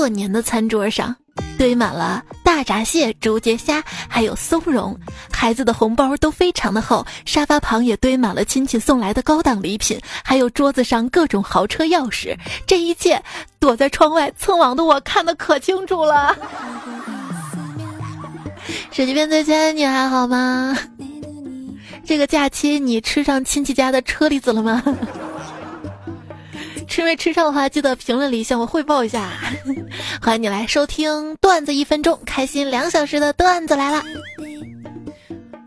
过年的餐桌上堆满了大闸蟹、竹节虾，还有松茸。孩子的红包都非常的厚，沙发旁也堆满了亲戚送来的高档礼品，还有桌子上各种豪车钥匙。这一切，躲在窗外蹭网的我看得可清楚了。手机边最亲爱你还好吗？这个假期你吃上亲戚家的车厘子了吗？吃没吃上的话，记得评论里向我汇报一下。欢迎你来收听段子一分钟，开心两小时的段子来了。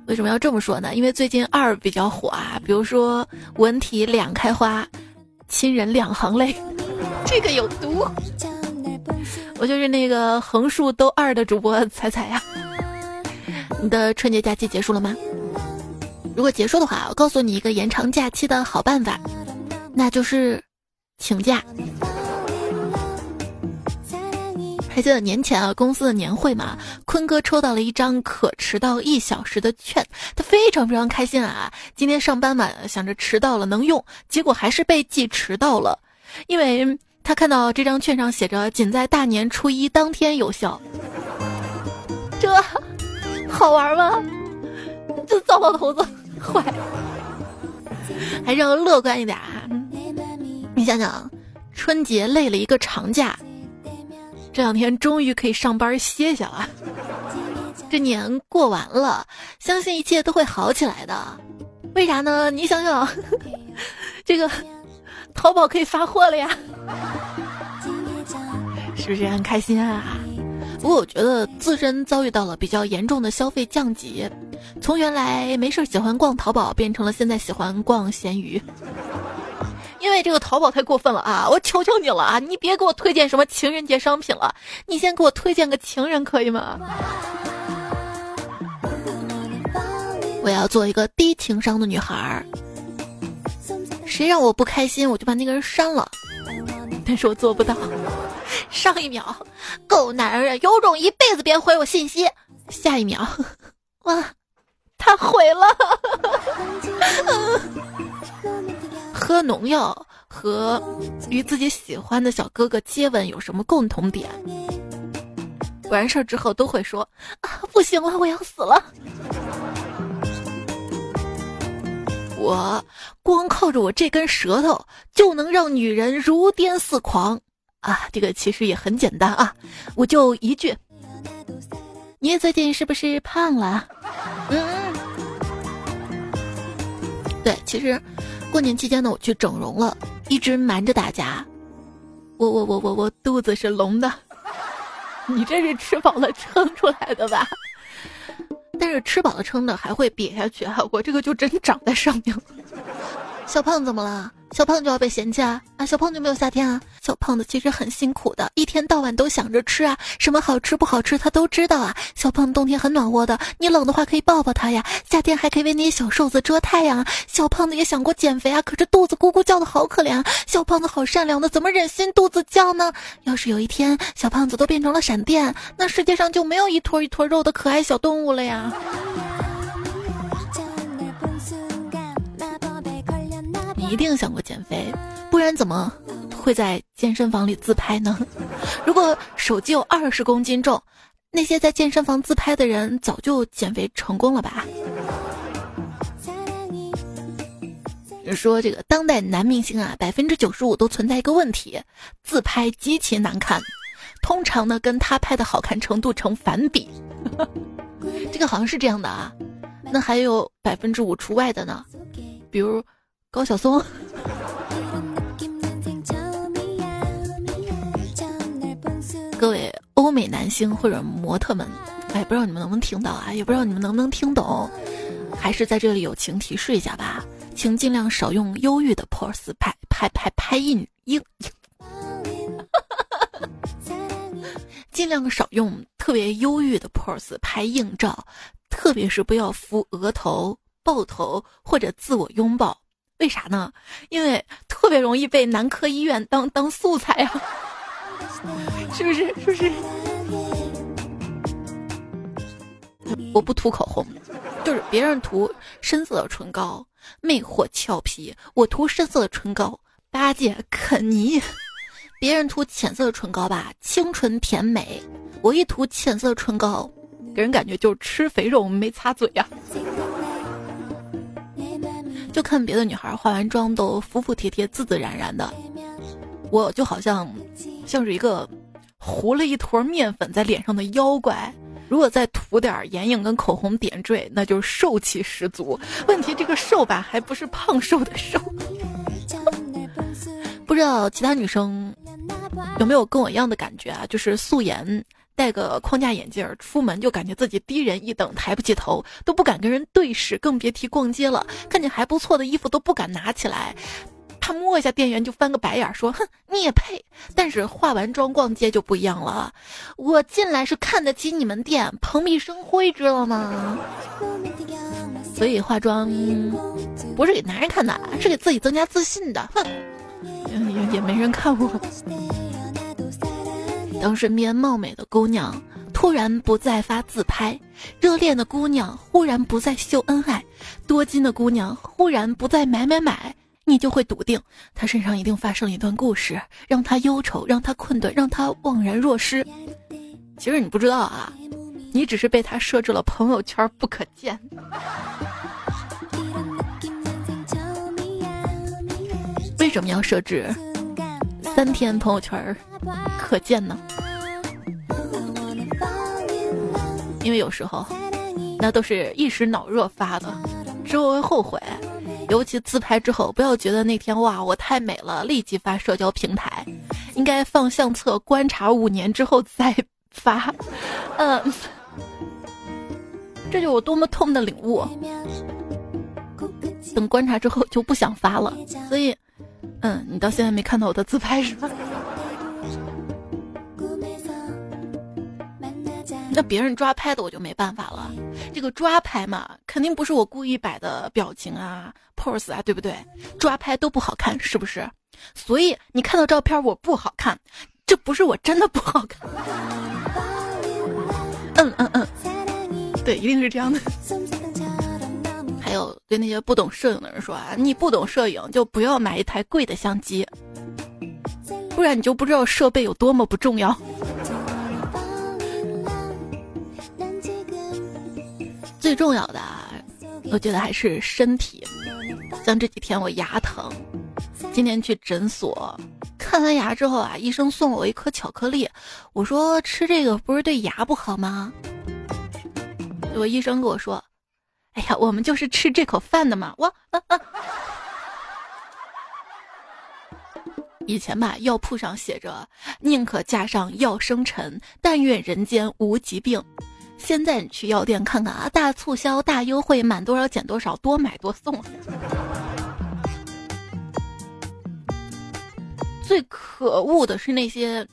为什么要这么说呢？因为最近二比较火啊，比如说文体两开花，亲人两行泪，这个有毒。我就是那个横竖都二的主播彩彩呀。你的春节假期结束了吗？如果结束的话，我告诉你一个延长假期的好办法，那就是请假。还记得年前啊，公司的年会嘛，坤哥抽到了一张可迟到一小时的券，他非常非常开心啊。今天上班嘛，想着迟到了能用，结果还是被记迟到了，因为他看到这张券上写着仅在大年初一当天有效。这好玩吗？这糟老头子。坏，还是要乐观一点啊！你想想，春节累了一个长假，这两天终于可以上班歇歇了。这年过完了，相信一切都会好起来的。为啥呢？你想想，这个淘宝可以发货了呀，是不是很开心啊？不过我觉得自身遭遇到了比较严重的消费降级，从原来没事喜欢逛淘宝，变成了现在喜欢逛闲鱼。因为这个淘宝太过分了啊！我求求你了啊！你别给我推荐什么情人节商品了，你先给我推荐个情人可以吗？我要做一个低情商的女孩儿，谁让我不开心，我就把那个人删了。但是我做不到。上一秒，够男人，有种一辈子别回我信息。下一秒，哇，他回了。喝农药和与自己喜欢的小哥哥接吻有什么共同点？完事儿之后都会说啊，不行了，我要死了。我光靠着我这根舌头就能让女人如癫似狂。啊，这个其实也很简单啊，我就一句，你最近是不是胖了？嗯，对，其实过年期间呢，我去整容了，一直瞒着大家，我我我我我肚子是隆的，你这是吃饱了撑出来的吧？但是吃饱了撑的还会瘪下去啊，我这个就真长在上面了。小胖怎么了？小胖就要被嫌弃啊！啊，小胖就没有夏天啊！小胖子其实很辛苦的，一天到晚都想着吃啊，什么好吃不好吃他都知道啊。小胖冬天很暖和的，你冷的话可以抱抱他呀。夏天还可以为那些小瘦子遮太阳。小胖子也想过减肥啊，可是肚子咕咕叫的好可怜啊。小胖子好善良的，怎么忍心肚子叫呢？要是有一天小胖子都变成了闪电，那世界上就没有一坨一坨肉的可爱小动物了呀。一定想过减肥，不然怎么会在健身房里自拍呢？如果手机有二十公斤重，那些在健身房自拍的人早就减肥成功了吧？说这个当代男明星啊，百分之九十五都存在一个问题，自拍极其难看，通常呢跟他拍的好看程度成反比。这个好像是这样的啊，那还有百分之五除外的呢，比如。高晓松，各位欧美男星或者模特们，哎，不知道你们能不能听到啊？也不知道你们能不能听懂，还是在这里友情提示一下吧，请尽量少用忧郁的 pose 拍拍拍拍印硬，尽量少用特别忧郁的 pose 拍硬照，特别是不要扶额头、抱头或者自我拥抱。为啥呢？因为特别容易被男科医院当当素材啊，是不是？是不是？我不涂口红，就是别人涂深色的唇膏，魅惑俏皮；我涂深色的唇膏，八戒肯尼。别人涂浅色的唇膏吧，清纯甜美；我一涂浅色唇膏，给人感觉就吃肥肉没擦嘴呀。就看别的女孩化完妆都服服帖帖、自自然然的，我就好像像是一个糊了一坨面粉在脸上的妖怪。如果再涂点眼影跟口红点缀，那就是瘦气十足。问题这个瘦吧，还不是胖瘦的瘦。不知道其他女生有没有跟我一样的感觉啊？就是素颜。戴个框架眼镜出门就感觉自己低人一等，抬不起头，都不敢跟人对视，更别提逛街了。看见还不错的衣服都不敢拿起来，他摸一下店员就翻个白眼，说：“哼，你也配。”但是化完妆逛街就不一样了，我进来是看得起你们店，蓬荜生辉，知道吗？所以化妆不是给男人看的，是给自己增加自信的。哼，也也没人看我。当身边貌美的姑娘突然不再发自拍，热恋的姑娘忽然不再秀恩爱，多金的姑娘忽然不再买买买，你就会笃定她身上一定发生了一段故事，让她忧愁，让她困顿，让她惘然若失。其实你不知道啊，你只是被她设置了朋友圈不可见。为什么要设置三天朋友圈可见呢？因为有时候，那都是一时脑热发的，之后会后悔。尤其自拍之后，不要觉得那天哇我太美了，立即发社交平台，应该放相册观察五年之后再发。嗯，这就我多么痛的领悟。等观察之后就不想发了，所以，嗯，你到现在没看到我的自拍是吧？那别人抓拍的我就没办法了，这个抓拍嘛，肯定不是我故意摆的表情啊、pose 啊，对不对？抓拍都不好看，是不是？所以你看到照片我不好看，这不是我真的不好看。嗯嗯嗯，对，一定是这样的。有对那些不懂摄影的人说啊，你不懂摄影就不要买一台贵的相机，不然你就不知道设备有多么不重要。最重要的啊，我觉得还是身体。像这几天我牙疼，今天去诊所看完牙之后啊，医生送了我一颗巧克力。我说吃这个不是对牙不好吗？我医生跟我说：“哎呀，我们就是吃这口饭的嘛。”我！以前吧，药铺上写着“宁可架上药生尘，但愿人间无疾病”。现在你去药店看看啊，大促销、大优惠，满多少减多少，多买多送。最可恶的是那些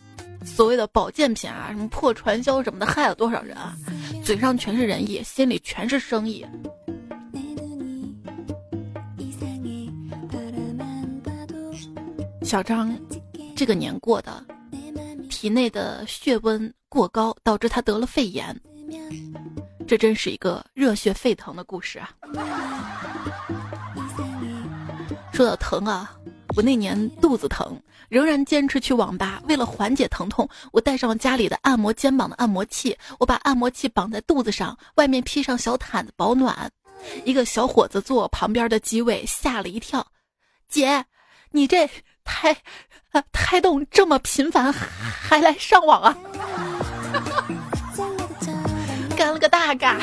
所谓的保健品啊，什么破传销什么的，害了多少人啊！嘴上全是仁义，心里全是生意。小张，这个年过的，体内的血温过高，导致他得了肺炎。这真是一个热血沸腾的故事啊！说到疼啊，我那年肚子疼，仍然坚持去网吧。为了缓解疼痛，我带上家里的按摩肩膀的按摩器，我把按摩器绑在肚子上，外面披上小毯子保暖。一个小伙子坐我旁边的机位，吓了一跳：“姐，你这胎胎动这么频繁，还来上网啊？” 干了个大嘎！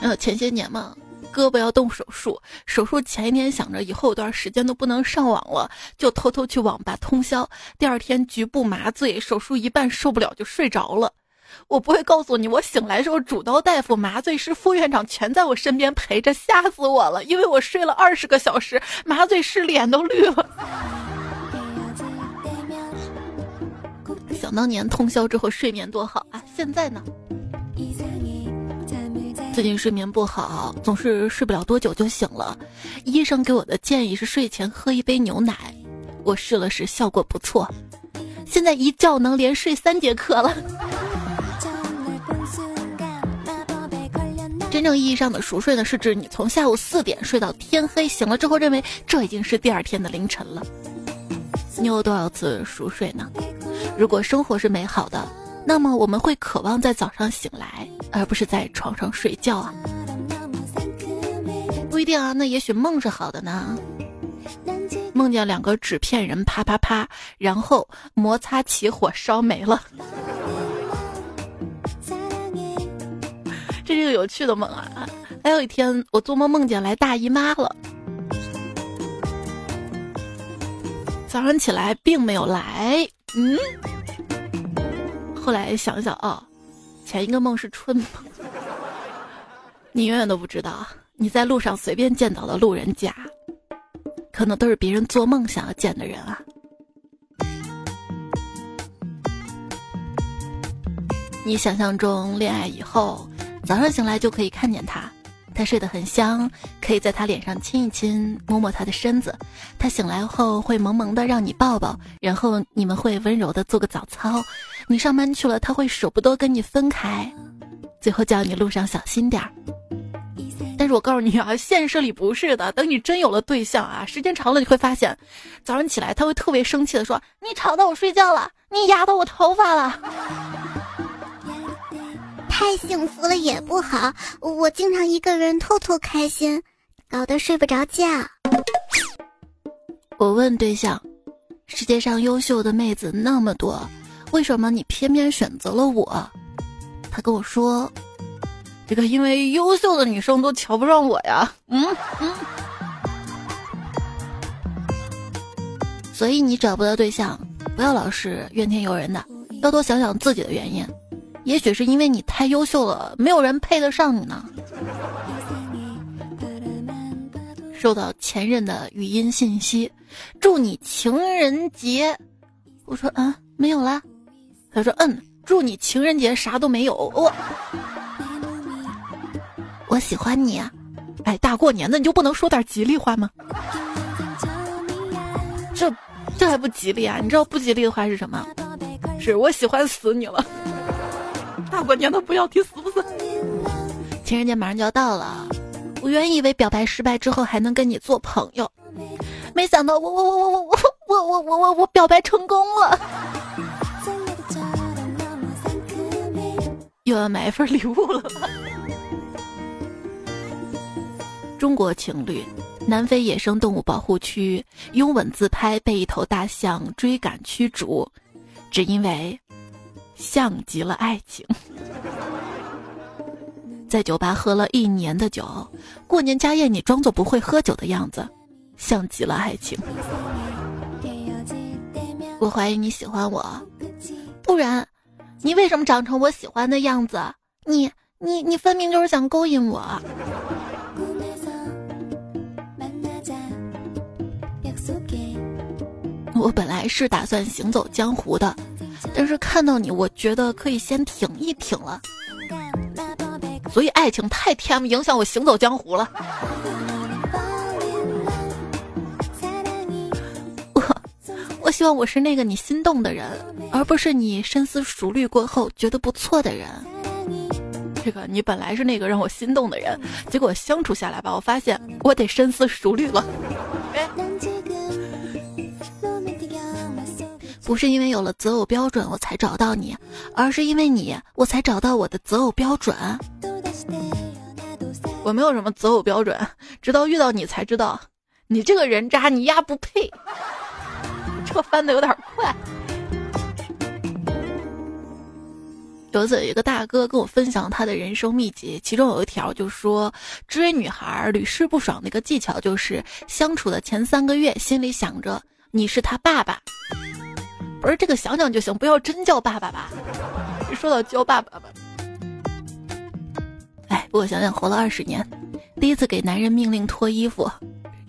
呃，前些年嘛，胳膊要动手术，手术前一天想着以后有段时间都不能上网了，就偷偷去网吧通宵。第二天局部麻醉，手术一半受不了就睡着了。我不会告诉你，我醒来时候主刀大夫、麻醉师、副院长全在我身边陪着，吓死我了，因为我睡了二十个小时，麻醉师脸都绿了。想当年通宵之后睡眠多好啊！现在呢？最近睡眠不好，总是睡不了多久就醒了。医生给我的建议是睡前喝一杯牛奶，我试了试，效果不错。现在一觉能连睡三节课了。真正意义上的熟睡呢，是指你从下午四点睡到天黑，醒了之后认为这已经是第二天的凌晨了。你有多少次熟睡呢？如果生活是美好的，那么我们会渴望在早上醒来，而不是在床上睡觉啊。不一定啊，那也许梦是好的呢。梦见两个纸片人啪啪啪，然后摩擦起火烧没了。这是个有趣的梦啊！还有一天，我做梦梦见来大姨妈了，早上起来并没有来，嗯。后来想想啊，前一个梦是春梦。你永远都不知道，你在路上随便见到的路人甲，可能都是别人做梦想要见的人啊。你想象中恋爱以后。早上醒来就可以看见他，他睡得很香，可以在他脸上亲一亲，摸摸他的身子。他醒来后会萌萌的让你抱抱，然后你们会温柔的做个早操。你上班去了，他会舍不得跟你分开，最后叫你路上小心点儿。但是我告诉你啊，现实里不是的。等你真有了对象啊，时间长了你会发现，早上起来他会特别生气的说：“你吵到我睡觉了，你压到我头发了。”太幸福了也不好，我经常一个人偷偷开心，搞得睡不着觉。我问对象：“世界上优秀的妹子那么多，为什么你偏偏选择了我？”他跟我说：“这个因为优秀的女生都瞧不上我呀。”嗯嗯。所以你找不到对象，不要老是怨天尤人的，要多想想自己的原因。也许是因为你太优秀了，没有人配得上你呢。收到前任的语音信息，祝你情人节。我说嗯，没有啦。他说嗯，祝你情人节啥都没有。我我喜欢你啊。哎，大过年的你就不能说点吉利话吗？这这还不吉利啊？你知道不吉利的话是什么？是我喜欢死你了。大过年的不要提死不死？情人节马上就要到了，我原以为表白失败之后还能跟你做朋友，没想到我我我我我我我我我我我表白成功了，又要买一份礼物了。中国情侣，南非野生动物保护区拥吻自拍被一头大象追赶驱逐，只因为。像极了爱情，在酒吧喝了一年的酒，过年家宴你装作不会喝酒的样子，像极了爱情。我怀疑你喜欢我，不然，你为什么长成我喜欢的样子？你你你分明就是想勾引我。我本来是打算行走江湖的。但是看到你，我觉得可以先挺一挺了。所以爱情太 TM 影响我行走江湖了。我 我希望我是那个你心动的人，而不是你深思熟虑过后觉得不错的人。这个你本来是那个让我心动的人，结果相处下来吧，我发现我得深思熟虑了。不是因为有了择偶标准我才找到你，而是因为你我才找到我的择偶标准。我没有什么择偶标准，直到遇到你才知道，你这个人渣，你丫不配。这翻的有点快。有一次，一个大哥跟我分享他的人生秘籍，其中有一条就说，追女孩屡试不爽的一个技巧就是相处的前三个月，心里想着你是他爸爸。不是这个想想就行，不要真叫爸爸吧。一说到叫爸爸吧，哎，不过想想活了二十年，第一次给男人命令脱衣服，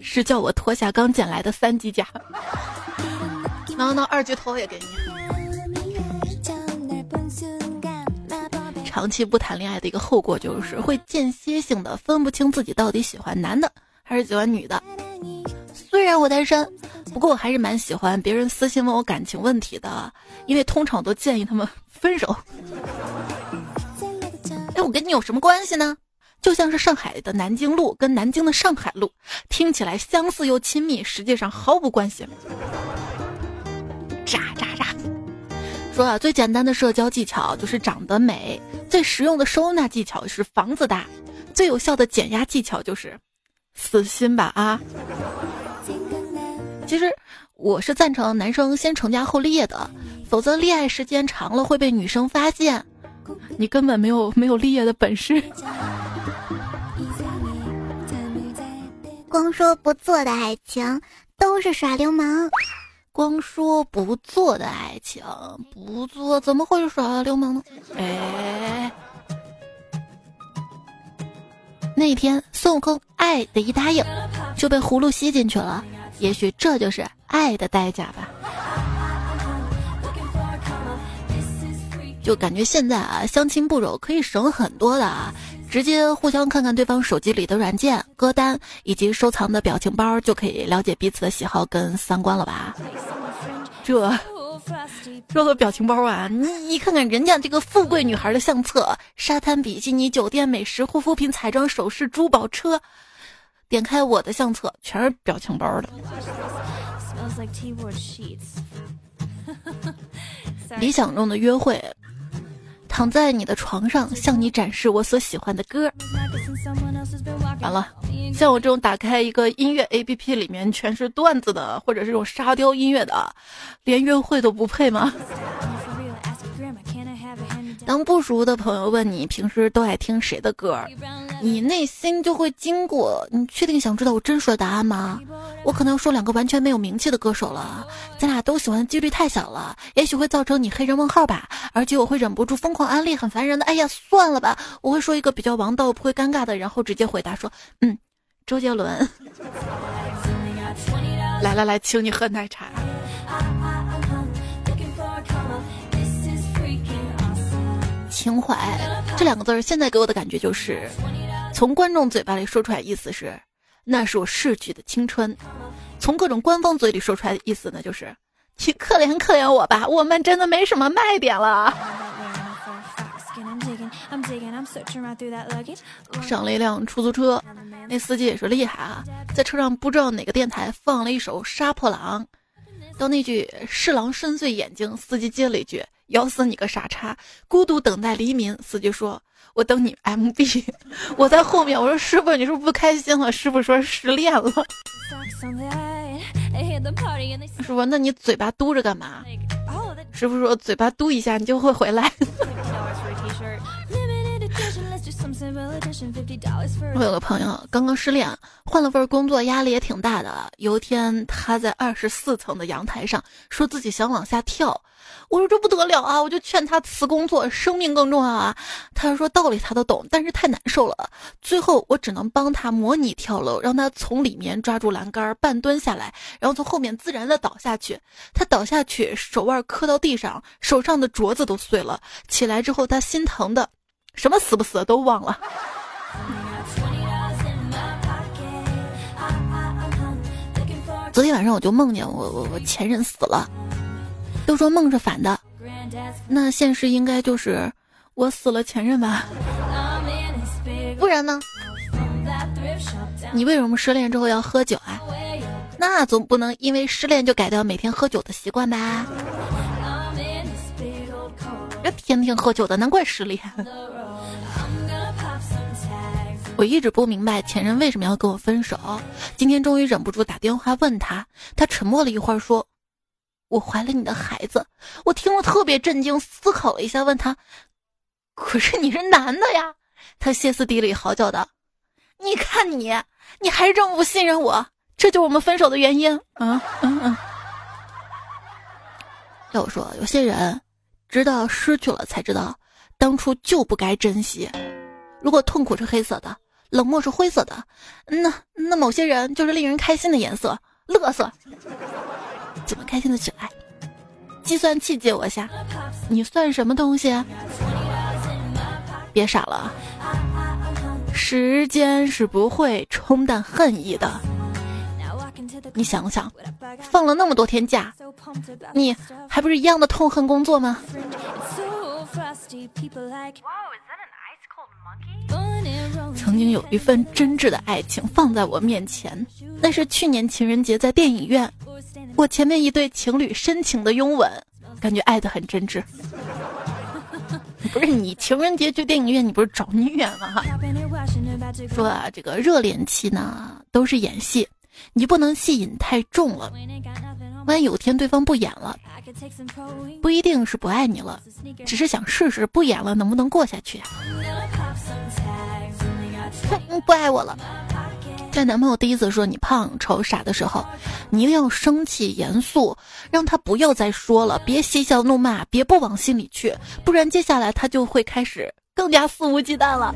是叫我脱下刚捡来的三级甲。那那二级头也给你。长期不谈恋爱的一个后果就是会间歇性的分不清自己到底喜欢男的还是喜欢女的。虽然我单身。不过我还是蛮喜欢别人私信问我感情问题的，因为通常我都建议他们分手。哎，我跟你有什么关系呢？就像是上海的南京路跟南京的上海路，听起来相似又亲密，实际上毫无关系。渣渣渣！说啊，最简单的社交技巧就是长得美，最实用的收纳技巧是房子大，最有效的减压技巧就是死心吧啊！其实我是赞成男生先成家后立业的，否则恋爱时间长了会被女生发现，你根本没有没有立业的本事。光说不做的爱情都是耍流氓，光说不做的爱情不做怎么会是耍流氓呢？哎，那天孙悟空爱的一答应，就被葫芦吸进去了。也许这就是爱的代价吧。就感觉现在啊，相亲步骤可以省很多的啊。直接互相看看对方手机里的软件、歌单以及收藏的表情包，就可以了解彼此的喜好跟三观了吧？这说个表情包啊，你你看看人家这个富贵女孩的相册，沙滩比基尼、酒店美食、护肤品、彩妆、首饰、珠宝、车，点开我的相册，全是表情包的。理想中的约会。躺在你的床上，向你展示我所喜欢的歌。完了，像我这种打开一个音乐 APP，里面全是段子的，或者是这种沙雕音乐的，连约会都不配吗？当不熟的朋友问你平时都爱听谁的歌，你内心就会经过，你确定想知道我真实的答案吗？我可能要说两个完全没有名气的歌手了，咱俩都喜欢的几率太小了，也许会造成你黑人问号吧。而且我会忍不住疯狂安利很烦人的，哎呀，算了吧。我会说一个比较王道不会尴尬的，然后直接回答说，嗯，周杰伦。来来来，请你喝奶茶。情怀这两个字儿，现在给我的感觉就是，从观众嘴巴里说出来，意思是那是我逝去的青春；从各种官方嘴里说出来的意思呢，就是去可怜可怜我吧，我们真的没什么卖点了。上了一辆出租车，那司机也是厉害啊，在车上不知道哪个电台放了一首《杀破狼》，到那句“侍郎深邃眼睛”，司机接了一句。咬死你个傻叉！孤独等待黎明。司机说：“我等你 MB。”我在后面，我说：“师傅，你是不是不开心了？”师傅说：“失恋了。”师傅，那你嘴巴嘟着干嘛？师傅说：“嘴巴嘟一下，你就会回来。”我有个朋友刚刚失恋，换了份工作，压力也挺大的。有一天，他在二十四层的阳台上，说自己想往下跳。我说这不得了啊！我就劝他辞工作，生命更重要啊。他说道理他都懂，但是太难受了。最后我只能帮他模拟跳楼，让他从里面抓住栏杆，半蹲下来，然后从后面自然的倒下去。他倒下去，手腕磕到地上，手上的镯子都碎了。起来之后，他心疼的。什么死不死都忘了。昨天晚上我就梦见我我我前任死了，都说梦是反的，那现实应该就是我死了前任吧？不然呢？你为什么失恋之后要喝酒啊？那总不能因为失恋就改掉每天喝酒的习惯吧？这天天喝酒的，难怪失恋。我一直不明白前任为什么要跟我分手，今天终于忍不住打电话问他，他沉默了一会儿说：“我怀了你的孩子。”我听了特别震惊，思考了一下，问他：“可是你是男的呀？”他歇斯底里嚎叫道：“你看你，你还是这么不信任我，这就是我们分手的原因。”嗯嗯嗯。要我说，有些人，直到失去了才知道，当初就不该珍惜。如果痛苦是黑色的。冷漠是灰色的，那那某些人就是令人开心的颜色，乐色，怎么开心的起来？计算器借我下，你算什么东西？别傻了，时间是不会冲淡恨意的。你想想，放了那么多天假，你还不是一样的痛恨工作吗？曾经有一份真挚的爱情放在我面前，那是去年情人节在电影院，我前面一对情侣深情的拥吻，感觉爱的很真挚。不是你情人节去电影院，你不是找虐吗？说啊，这个热恋期呢都是演戏，你不能戏瘾太重了，万一有天对方不演了，不一定是不爱你了，只是想试试不演了能不能过下去。哼，不爱我了。在男朋友第一次说你胖、丑、傻的时候，你一定要生气、严肃，让他不要再说了，别嬉笑怒骂，别不往心里去，不然接下来他就会开始更加肆无忌惮了。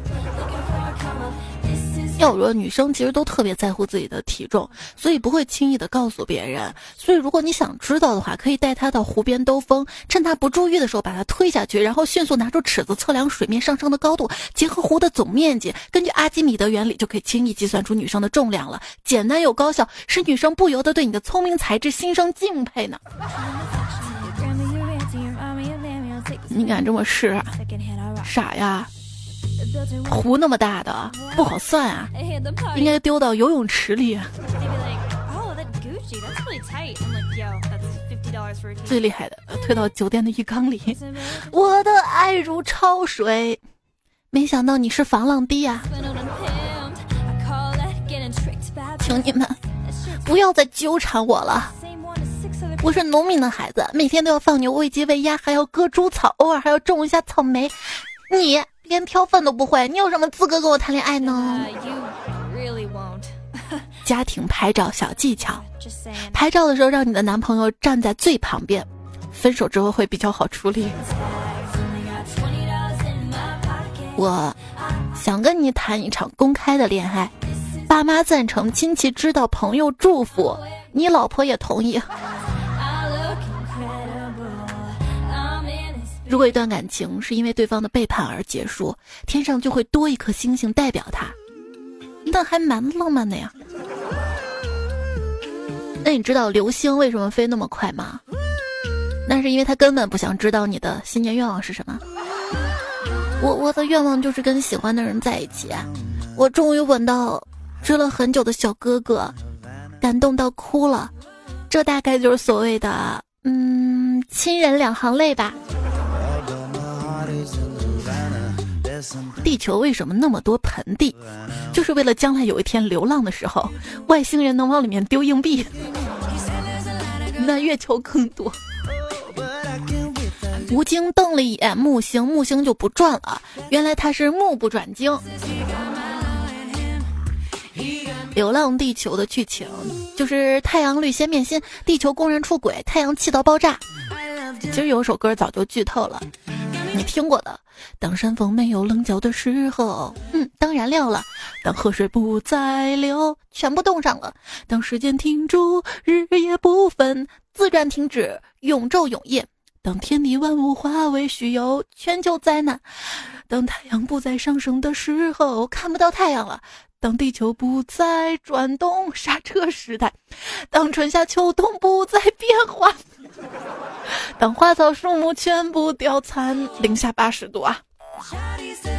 要说女生其实都特别在乎自己的体重，所以不会轻易的告诉别人。所以如果你想知道的话，可以带她到湖边兜风，趁她不注意的时候把她推下去，然后迅速拿出尺子测量水面上升的高度，结合湖的总面积，根据阿基米德原理就可以轻易计算出女生的重量了。简单又高效，使女生不由得对你的聪明才智心生敬佩呢。你敢这么试？傻呀！湖那么大的不好算啊，应该丢到游泳池里。最厉害的，推到酒店的浴缸里。我的爱如潮水，没想到你是防浪堤呀！请你们不要再纠缠我了。我是农民的孩子，每天都要放牛、喂鸡、喂鸭，还要割猪草，偶尔还要种一下草莓。你。连挑粪都不会，你有什么资格跟我谈恋爱呢？家庭拍照小技巧：拍照的时候让你的男朋友站在最旁边，分手之后会比较好处理。我想跟你谈一场公开的恋爱，爸妈赞成，亲戚知道，朋友祝福，你老婆也同意。如果一段感情是因为对方的背叛而结束，天上就会多一颗星星代表他，那还蛮浪漫的呀。那你知道流星为什么飞那么快吗？那是因为他根本不想知道你的新年愿望是什么。我我的愿望就是跟喜欢的人在一起，我终于吻到追了很久的小哥哥，感动到哭了，这大概就是所谓的嗯亲人两行泪吧。地球为什么那么多盆地？就是为了将来有一天流浪的时候，外星人能往里面丢硬币。那月球更多。吴京瞪了一眼木星，木星就不转了。原来他是目不转睛。流浪地球的剧情就是太阳绿先变心，地球工人出轨，太阳气到爆炸。其实有首歌早就剧透了。你听过的，当山峰没有棱角的时候，嗯，当燃料了；当河水不再流，全部冻上了；当时间停住，日夜不分，自然停止，永昼永夜；当天地万物化为虚有，全球灾难；当太阳不再上升的时候，看不到太阳了；当地球不再转动，刹车时代；当春夏秋冬不再变。当花草树木全部凋残，零下八十度啊！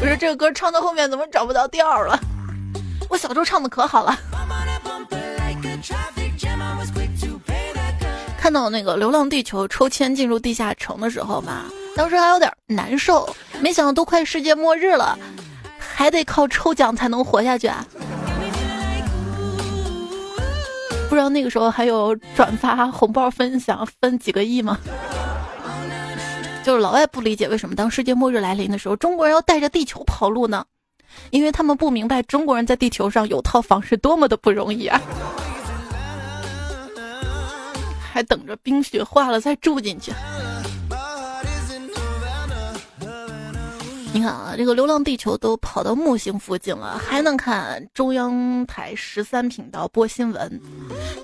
不是这个歌唱到后面怎么找不到调了？我小时候唱的可好了。看到那个《流浪地球》抽签进入地下城的时候嘛，当时还有点难受。没想到都快世界末日了，还得靠抽奖才能活下去啊！不知道那个时候还有转发红包分享分几个亿吗？就是老外不理解为什么当世界末日来临的时候，中国人要带着地球跑路呢？因为他们不明白中国人在地球上有套房是多么的不容易啊！还等着冰雪化了再住进去。你看啊，这个《流浪地球》都跑到木星附近了，还能看中央台十三频道播新闻，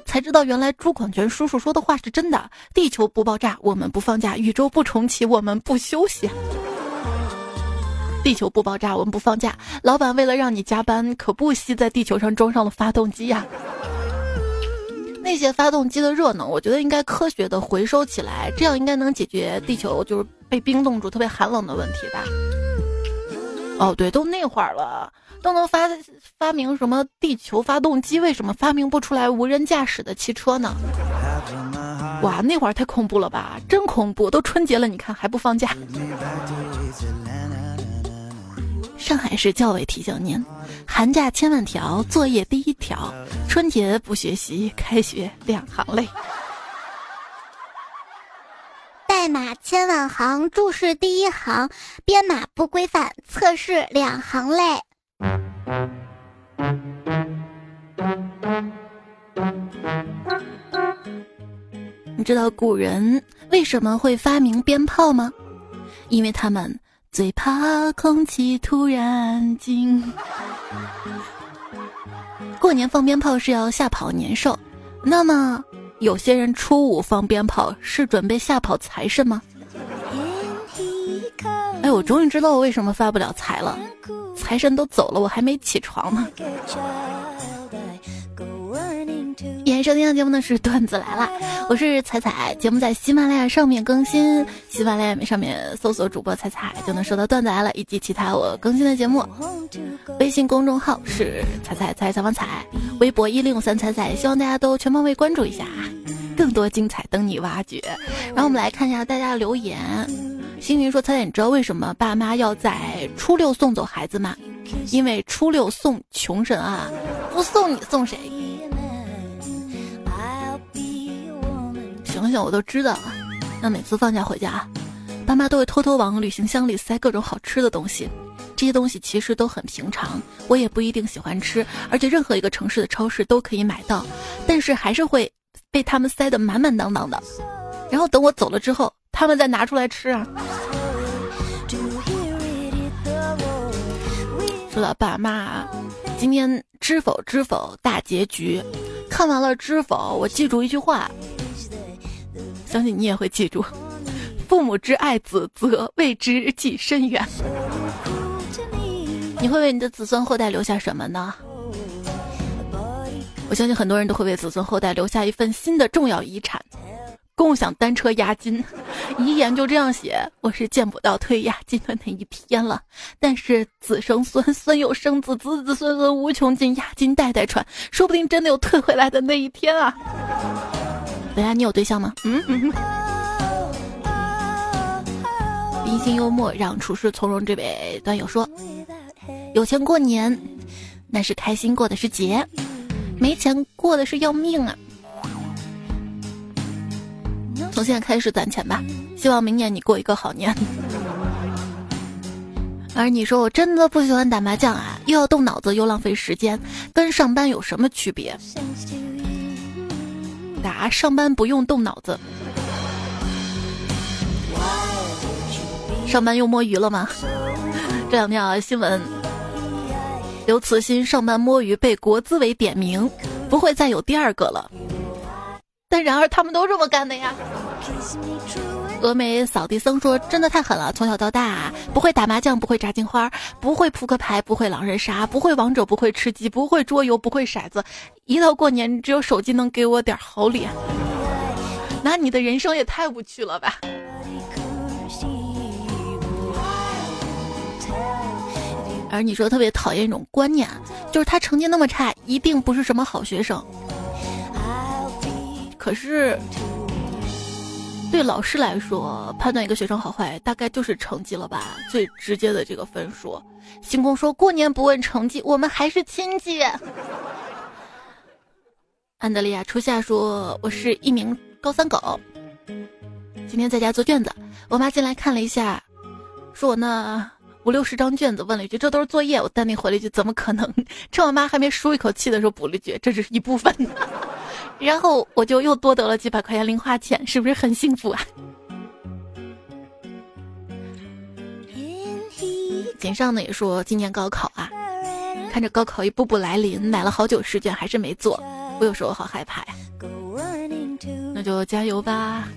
才知道原来朱广权叔叔说的话是真的。地球不爆炸，我们不放假；宇宙不重启，我们不休息。地球不爆炸，我们不放假。老板为了让你加班，可不惜在地球上装上了发动机呀。那些发动机的热能，我觉得应该科学的回收起来，这样应该能解决地球就是被冰冻住、特别寒冷的问题吧。哦，对，都那会儿了，都能发发明什么地球发动机，为什么发明不出来无人驾驶的汽车呢？哇，那会儿太恐怖了吧，真恐怖！都春节了，你看还不放假。上海市教委提醒您：寒假千万条，作业第一条；春节不学习，开学两行泪。代码千万行，注释第一行，编码不规范，测试两行泪。你知道古人为什么会发明鞭炮吗？因为他们最怕空气突然静。过年放鞭炮是要吓跑年兽，那么有些人初五放鞭炮是准备吓跑财神吗？哎，我终于知道我为什么发不了财了，财神都走了，我还没起床呢。欢迎收听的节目呢是段子来了，我是彩彩，节目在喜马拉雅上面更新，喜马拉雅上面搜索主播彩彩就能收到段子来了以及其他我更新的节目。微信公众号是彩彩彩采访彩，微博一零五三彩彩，希望大家都全方位关注一下啊，更多精彩等你挖掘。然后我们来看一下大家的留言，星云说彩彩，你知道为什么爸妈要在初六送走孩子吗？因为初六送穷神啊，不送你送谁？想想我都知道了。那每次放假回家，爸妈都会偷偷往旅行箱里塞各种好吃的东西。这些东西其实都很平常，我也不一定喜欢吃，而且任何一个城市的超市都可以买到。但是还是会被他们塞得满满当当的。然后等我走了之后，他们再拿出来吃啊。说到爸妈，今天《知否知否》大结局，看完了《知否》，我记住一句话。相信你也会记住，父母之爱子，则为之计深远。你会为你的子孙后代留下什么呢？我相信很多人都会为子孙后代留下一份新的重要遗产——共享单车押金。遗言就这样写：我是见不到退押金的那一天了，但是子生孙，孙又生子，子子孙孙无穷尽，押金代代传，说不定真的有退回来的那一天啊！等下，你有对象吗？嗯。冰心幽默让处事从容。这位段友说：“有钱过年，那是开心过的是节；没钱过的是要命啊！”从现在开始攒钱吧，希望明年你过一个好年。而你说我真的不喜欢打麻将啊，又要动脑子又浪费时间，跟上班有什么区别？打上班不用动脑子，上班又摸鱼了吗？这两天啊，新闻，刘慈欣上班摸鱼被国资委点名，不会再有第二个了。但然而他们都这么干的呀。峨眉扫地僧说：“真的太狠了，从小到大不会打麻将，不会炸金花，不会扑克牌，不会狼人杀，不会王者，不会吃鸡，不会桌游，不会骰子。一到过年，只有手机能给我点好脸。那你的人生也太无趣了吧？”而你说特别讨厌一种观念，就是他成绩那么差，一定不是什么好学生。可是。对老师来说，判断一个学生好坏，大概就是成绩了吧，最直接的这个分数。星空说过年不问成绩，我们还是亲戚。安德利亚初夏说，我是一名高三狗，今天在家做卷子，我妈进来看了一下，说我那五六十张卷子，问了一句这都是作业，我淡定回了一句怎么可能？趁我妈还没舒一口气的时候，补了一句这只是一部分。然后我就又多得了几百块钱零花钱，是不是很幸福啊？锦上呢也说今年高考啊，看着高考一步步来临，买了好久试卷还是没做，我有时候好害怕呀。那就加油吧！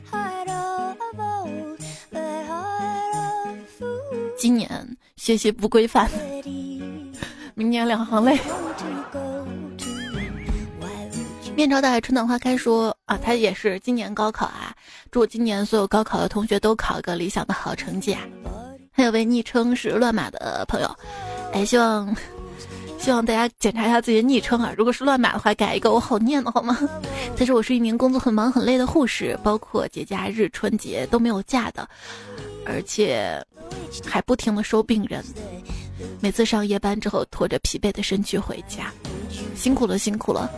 今年学习不规范，明年两行泪。面朝大海，春暖花开。说啊，他也是今年高考啊，祝今年所有高考的同学都考一个理想的好成绩啊。还有位昵称是乱码的朋友，哎，希望希望大家检查一下自己的昵称啊，如果是乱码的话，改一个我好念的好吗？其实我是一名工作很忙很累的护士，包括节假日、春节都没有假的，而且还不停的收病人。每次上夜班之后，拖着疲惫的身躯回家，辛苦了，辛苦了。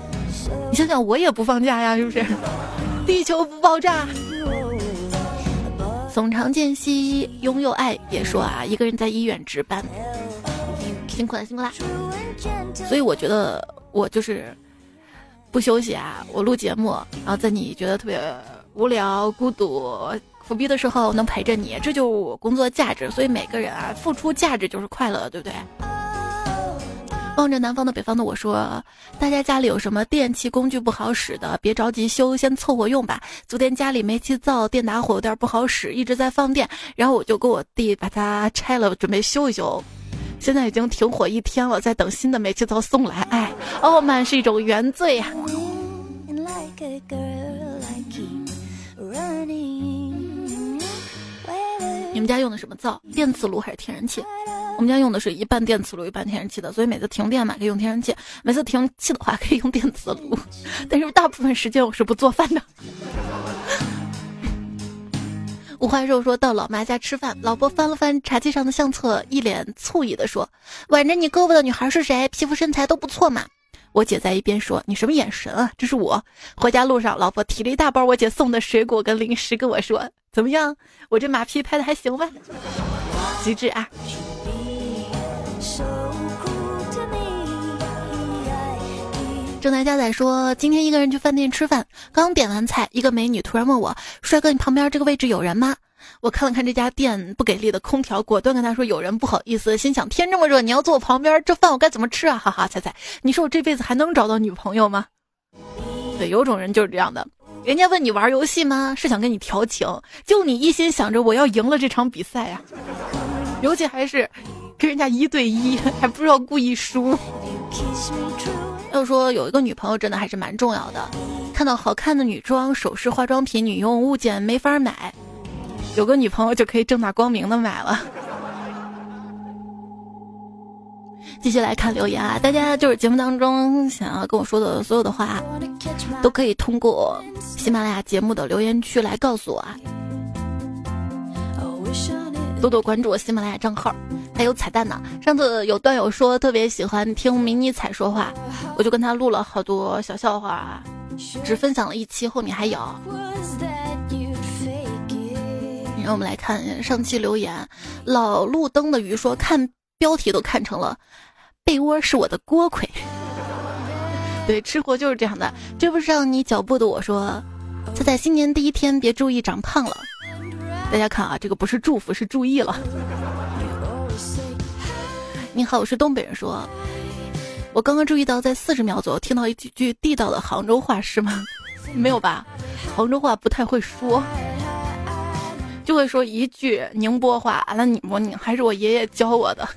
你想想，我也不放假呀，是不是？地球不爆炸。总长见兮，拥有爱也说啊，一个人在医院值班，辛苦了，辛苦啦。所以我觉得我就是不休息啊，我录节目，然后在你觉得特别无聊、孤独、苦逼的时候，能陪着你，这就是我工作价值。所以每个人啊，付出价值就是快乐，对不对？望着南方的北方的我说：“大家家里有什么电器工具不好使的，别着急修，先凑合用吧。昨天家里煤气灶电打火有点不好使，一直在放电，然后我就跟我弟把它拆了，准备修一修。现在已经停火一天了，在等新的煤气灶送来。哎，傲慢是一种原罪呀。”你们家用的什么灶？电磁炉还是天然气？我们家用的是一半电磁炉一半天然气的，所以每次停电嘛可以用天然气，每次停气的话可以用电磁炉。但是大部分时间我是不做饭的。五花肉说到老妈家吃饭，老婆翻了翻茶几上的相册，一脸醋意的说：“挽着你胳膊的女孩是谁？皮肤身材都不错嘛。”我姐在一边说：“你什么眼神啊？这是我。”回家路上，老婆提了一大包我姐送的水果跟零食，跟我说：“怎么样？我这马屁拍的还行吧？”极致啊！正在加载说：“今天一个人去饭店吃饭，刚点完菜，一个美女突然问我：‘帅哥，你旁边这个位置有人吗？’”我看了看这家店不给力的空调，果断跟他说有人不好意思。心想天这么热，你要坐我旁边，这饭我该怎么吃啊？哈哈，猜猜，你说我这辈子还能找到女朋友吗？对，有种人就是这样的，人家问你玩游戏吗？是想跟你调情，就你一心想着我要赢了这场比赛呀。尤其还是跟人家一对一，还不知道故意输。要说有一个女朋友真的还是蛮重要的，看到好看的女装、首饰、化妆品、女用物件没法买。有个女朋友就可以正大光明的买了。继续来看留言啊，大家就是节目当中想要跟我说的所有的话，都可以通过喜马拉雅节目的留言区来告诉我啊。多多关注我喜马拉雅账号，还有彩蛋呢。上次有段友说特别喜欢听迷你彩说话，我就跟他录了好多小笑话，只分享了一期，后面还有。让我们来看上期留言，老路灯的鱼说看标题都看成了，被窝是我的锅盔。对，吃货就是这样的。追不上你脚步的我说，就在新年第一天别注意长胖了。大家看啊，这个不是祝福，是注意了。你好，我是东北人。说，我刚刚注意到在四十秒左右听到一句句地道的杭州话是吗？没有吧？杭州话不太会说。会说一句宁波话，那你我你还是我爷爷教我的。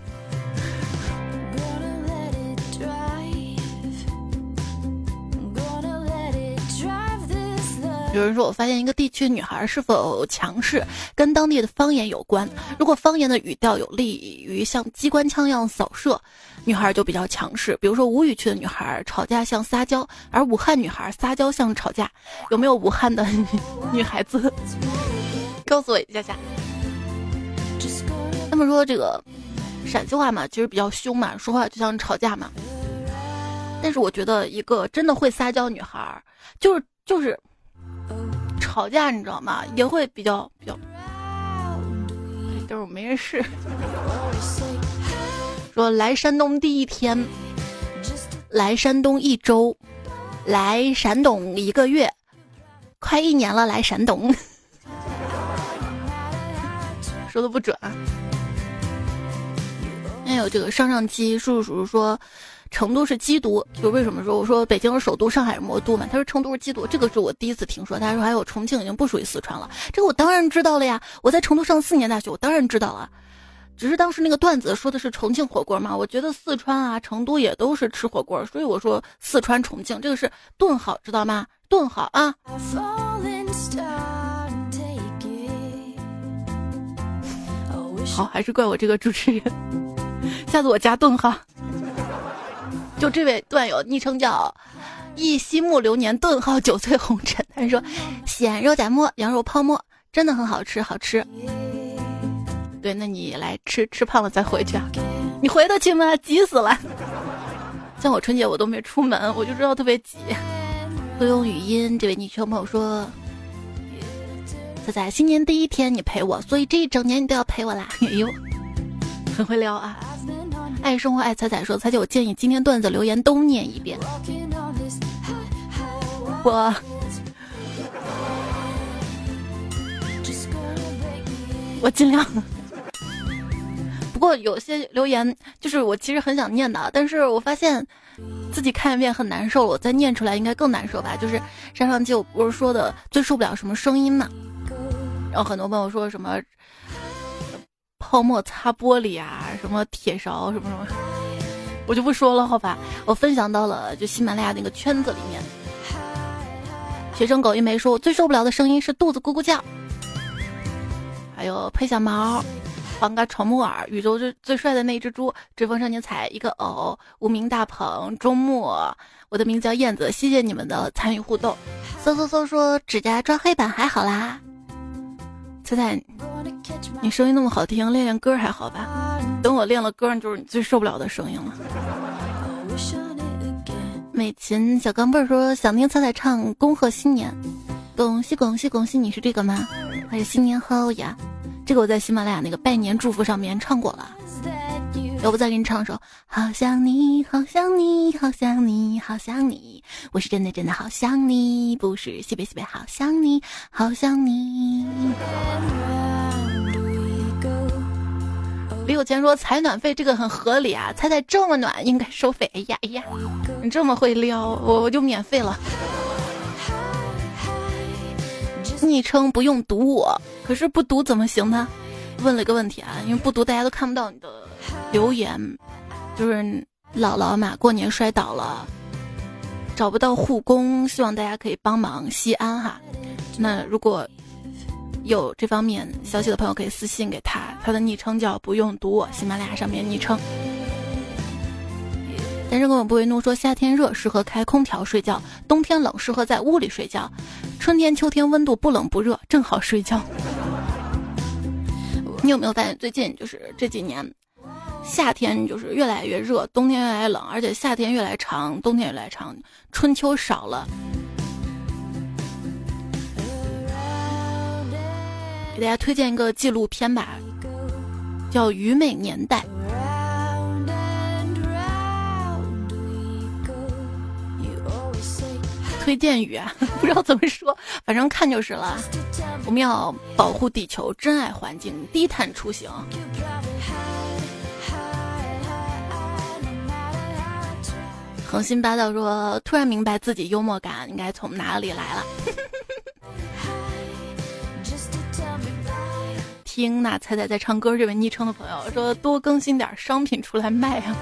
有人说，我发现一个地区女孩是否强势，跟当地的方言有关。如果方言的语调有利于像机关枪一样扫射，女孩就比较强势。比如说吴语区的女孩吵架像撒娇，而武汉女孩撒娇像吵架。有没有武汉的女孩子？告诉我一下下。他们说这个陕西话嘛，其实比较凶嘛，说话就像吵架嘛。但是我觉得一个真的会撒娇女孩，就是就是吵架，你知道吗？也会比较比较。就是我没人试。说来山东第一天，来山东一周，来山东一个月，快一年了，来山东。说的不准。还有这个上上期叔叔叔叔说，成都是缉毒，就为什么说我说北京是首都，上海是魔都嘛？他说成都是缉毒，这个是我第一次听说。他说还有重庆已经不属于四川了，这个我当然知道了呀。我在成都上四年大学，我当然知道了。只是当时那个段子说的是重庆火锅嘛，我觉得四川啊、成都也都是吃火锅，所以我说四川、重庆这个是顿号，知道吗？顿号啊。好，还是怪我这个主持人。下次我加顿号。就这位段友，昵称叫一夕暮流年，顿号九岁红尘。他说：“鲜肉夹馍，羊肉泡馍，真的很好吃，好吃。”对，那你来吃吃胖了再回去啊？你回得去吗？急死了！像我春节我都没出门，我就知道特别急。会用语音，这位昵称朋友说：“仔仔，新年第一天你陪我，所以这一整年你都要陪我啦。”哎呦，很会撩啊！爱生活爱彩彩说：“彩姐，我建议今天段子留言都念一遍。”我。我尽量。不过有些留言就是我其实很想念的，但是我发现自己看一遍很难受，我再念出来应该更难受吧。就是上上期我不是说的最受不了什么声音嘛，然后很多朋友说什么泡沫擦玻璃啊，什么铁勺什么什么，我就不说了，好吧。我分享到了就喜马拉雅那个圈子里面，学生狗一枚说，我最受不了的声音是肚子咕咕叫，还有配小毛。黄嘎闯木耳，宇宙最最帅的那只猪，追风少年彩一个偶，无名大鹏，周末，我的名字叫燕子，谢谢你们的参与互动。嗖嗖嗖说指甲抓黑板还好啦，彩彩，你声音那么好听，练练歌还好吧？等我练了歌，就是你最受不了的声音了。美琴小钢镚说想听彩彩唱恭贺新年，恭喜恭喜恭喜，你是这个吗？还是新年好呀。这个我在喜马拉雅那个拜年祝福上面唱过了，要不再给你唱首？好想你，好想你，好想你，好想你，我是真的真的好想你，不是西北西北好想你，好想你。李有钱说采暖费这个很合理啊，猜猜这么暖应该收费。哎呀哎呀，你这么会撩，我我就免费了。昵称不用读我，可是不读怎么行呢？问了一个问题啊，因为不读大家都看不到你的留言，就是姥姥嘛，过年摔倒了，找不到护工，希望大家可以帮忙西安哈。那如果有这方面消息的朋友，可以私信给他，他的昵称叫不用读我，喜马拉雅上面昵称。单身狗不为怒说：夏天热适合开空调睡觉，冬天冷适合在屋里睡觉，春天秋天温度不冷不热，正好睡觉。你有没有发现最近就是这几年，夏天就是越来越热，冬天越来越冷，而且夏天越来越长，冬天越来越长，春秋少了。给大家推荐一个纪录片吧，叫《愚昧年代》。推荐语啊，不知道怎么说，反正看就是了。我们要保护地球，珍爱环境，低碳出行。横心霸道说，突然明白自己幽默感应该从哪里来了。听那彩彩在唱歌这位昵称的朋友说，多更新点商品出来卖啊。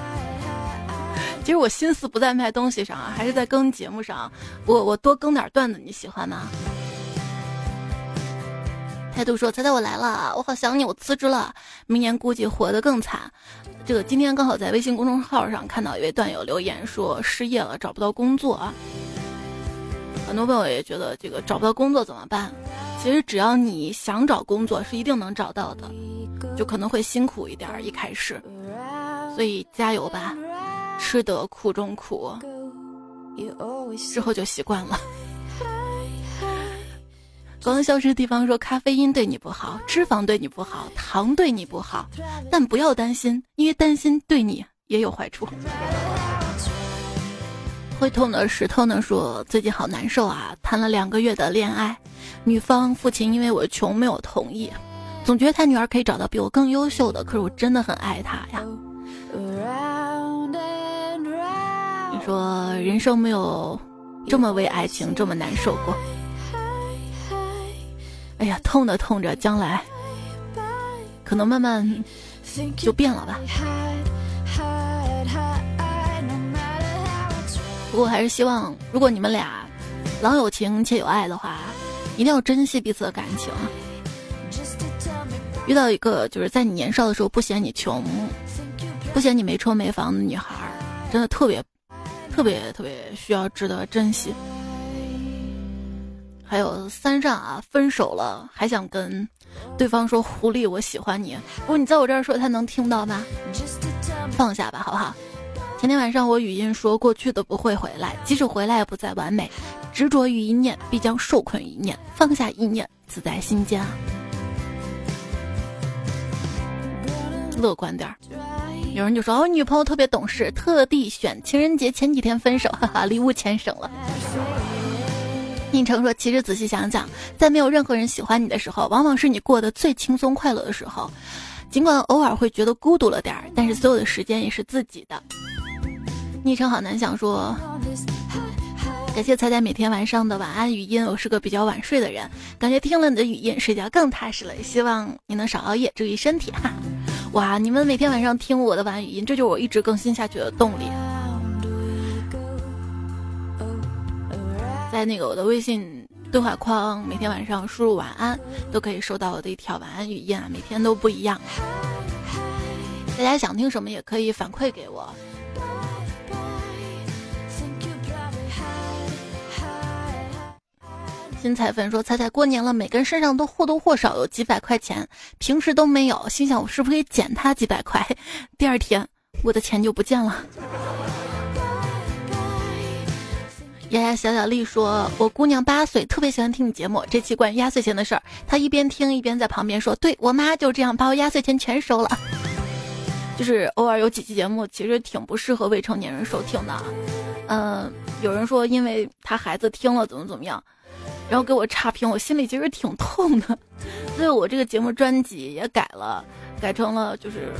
其实我心思不在卖东西上啊，还是在更节目上。我我多更点段子，你喜欢吗？态度说：“猜猜我来了，我好想你，我辞职了，明年估计活得更惨。”这个今天刚好在微信公众号上看到一位段友留言说失业了，找不到工作啊。很多朋友也觉得这个找不到工作怎么办？其实只要你想找工作，是一定能找到的，就可能会辛苦一点一开始，所以加油吧。吃得苦中苦，之后就习惯了。光消失的地方说，咖啡因对你不好，脂肪对你不好，糖对你不好，但不要担心，因为担心对你也有坏处。会痛的石头呢说，最近好难受啊，谈了两个月的恋爱，女方父亲因为我穷没有同意，总觉得他女儿可以找到比我更优秀的，可是我真的很爱他呀。你说人生没有这么为爱情这么难受过。哎呀，痛的痛着，将来可能慢慢就变了吧。不过还是希望，如果你们俩老有情且有爱的话，一定要珍惜彼此的感情。遇到一个就是在你年少的时候不嫌你穷，不嫌你没车没房的女孩，真的特别。特别特别需要值得珍惜。还有三上啊，分手了还想跟对方说“狐狸，我喜欢你”，不过你在我这儿说他能听到吗？放下吧，好不好？前天晚上我语音说过去的不会回来，即使回来也不再完美。执着于一念，必将受困一念；放下一念，自在心间。乐观点儿。有人就说我女朋友特别懂事，特地选情人节前几天分手，哈哈，礼物钱省了。宁城说，其实仔细想想，在没有任何人喜欢你的时候，往往是你过得最轻松快乐的时候。尽管偶尔会觉得孤独了点儿，但是所有的时间也是自己的。昵称好难想说，感谢彩彩每天晚上的晚安语音。我是个比较晚睡的人，感觉听了你的语音，睡觉更踏实了。希望你能少熬夜，注意身体哈。哇，你们每天晚上听我的晚安语音，这就是我一直更新下去的动力。在那个我的微信对话框，每天晚上输入晚安，都可以收到我的一条晚安语音啊，每天都不一样。大家想听什么也可以反馈给我。新彩粉说：“彩彩过年了，每个人身上都或多或少有几百块钱，平时都没有。心想我是不是可以捡他几百块？第二天我的钱就不见了。”丫丫小小丽说：“我姑娘八岁，特别喜欢听你节目。这期关于压岁钱的事儿，她一边听一边在旁边说：‘对我妈就这样把我压岁钱全收了。’就是偶尔有几期节目其实挺不适合未成年人收听的。嗯，有人说因为他孩子听了怎么怎么样。”然后给我差评，我心里其实挺痛的，所以我这个节目专辑也改了，改成了就是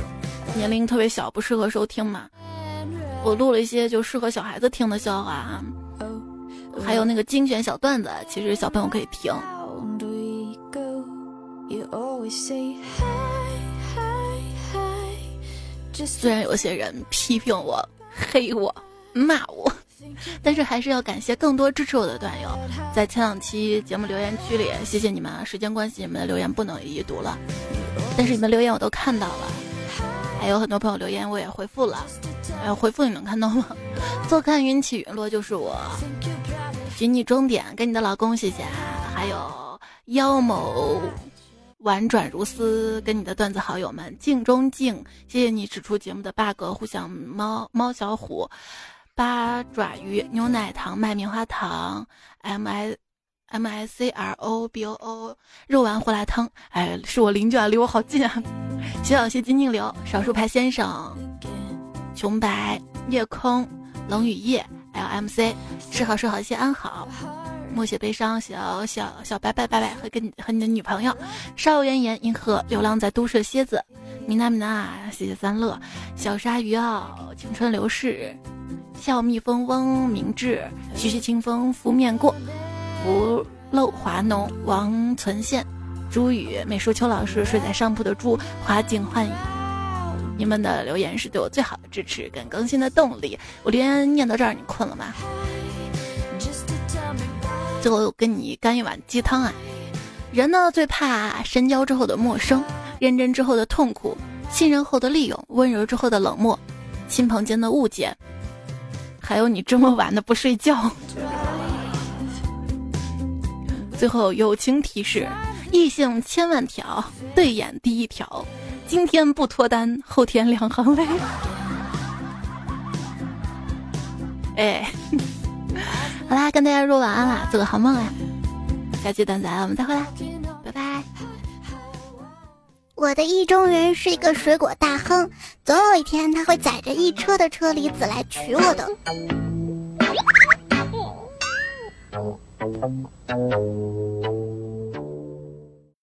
年龄特别小，不适合收听嘛。我录了一些就适合小孩子听的笑话啊，还有那个精选小段子，其实小朋友可以听。虽然有些人批评我、黑我、骂我。但是还是要感谢更多支持我的段友，在前两期节目留言区里，谢谢你们啊！时间关系，你们的留言不能一一读了，但是你们留言我都看到了，还有很多朋友留言我也回复了，哎，回复你能看到吗？坐看云起云落就是我，寻你终点，跟你的老公谢谢，还有妖某婉转如丝，跟你的段子好友们镜中镜，谢谢你指出节目的 bug，互相猫猫小虎。八爪鱼、牛奶糖、卖棉花糖、M I M I C R O B O O 肉丸胡辣汤，哎，是我邻居啊，离我好近啊！徐小谢、金靖流、少数派先生、琼白、夜空、冷雨夜、L M C，吃好睡好一切安好，默写悲伤，小小小白白白白和跟你和你的女朋友，少言言银河流浪在都市的蝎子，米娜米娜，谢谢三乐，小鲨鱼啊，青春流逝。笑蜜蜂嗡，明志，徐徐清风拂面过，不漏华浓，王存宪，朱宇，美术秋老师，睡在上铺的猪，华景幻影，你们的留言是对我最好的支持跟更新的动力。我留言念到这儿，你困了吗？最后跟你干一碗鸡汤啊！人呢最怕深交之后的陌生，认真之后的痛苦，信任后的利用，温柔之后的冷漠，亲朋间的误解。还有你这么晚的不睡觉。最后友情提示：异性千万条，对眼第一条。今天不脱单，后天两行泪。哎，好啦，跟大家说晚安啦，做个好梦啊！下期段子我们再回来，拜拜。我的意中人是一个水果大亨，总有一天他会载着一车的车厘子来娶我的。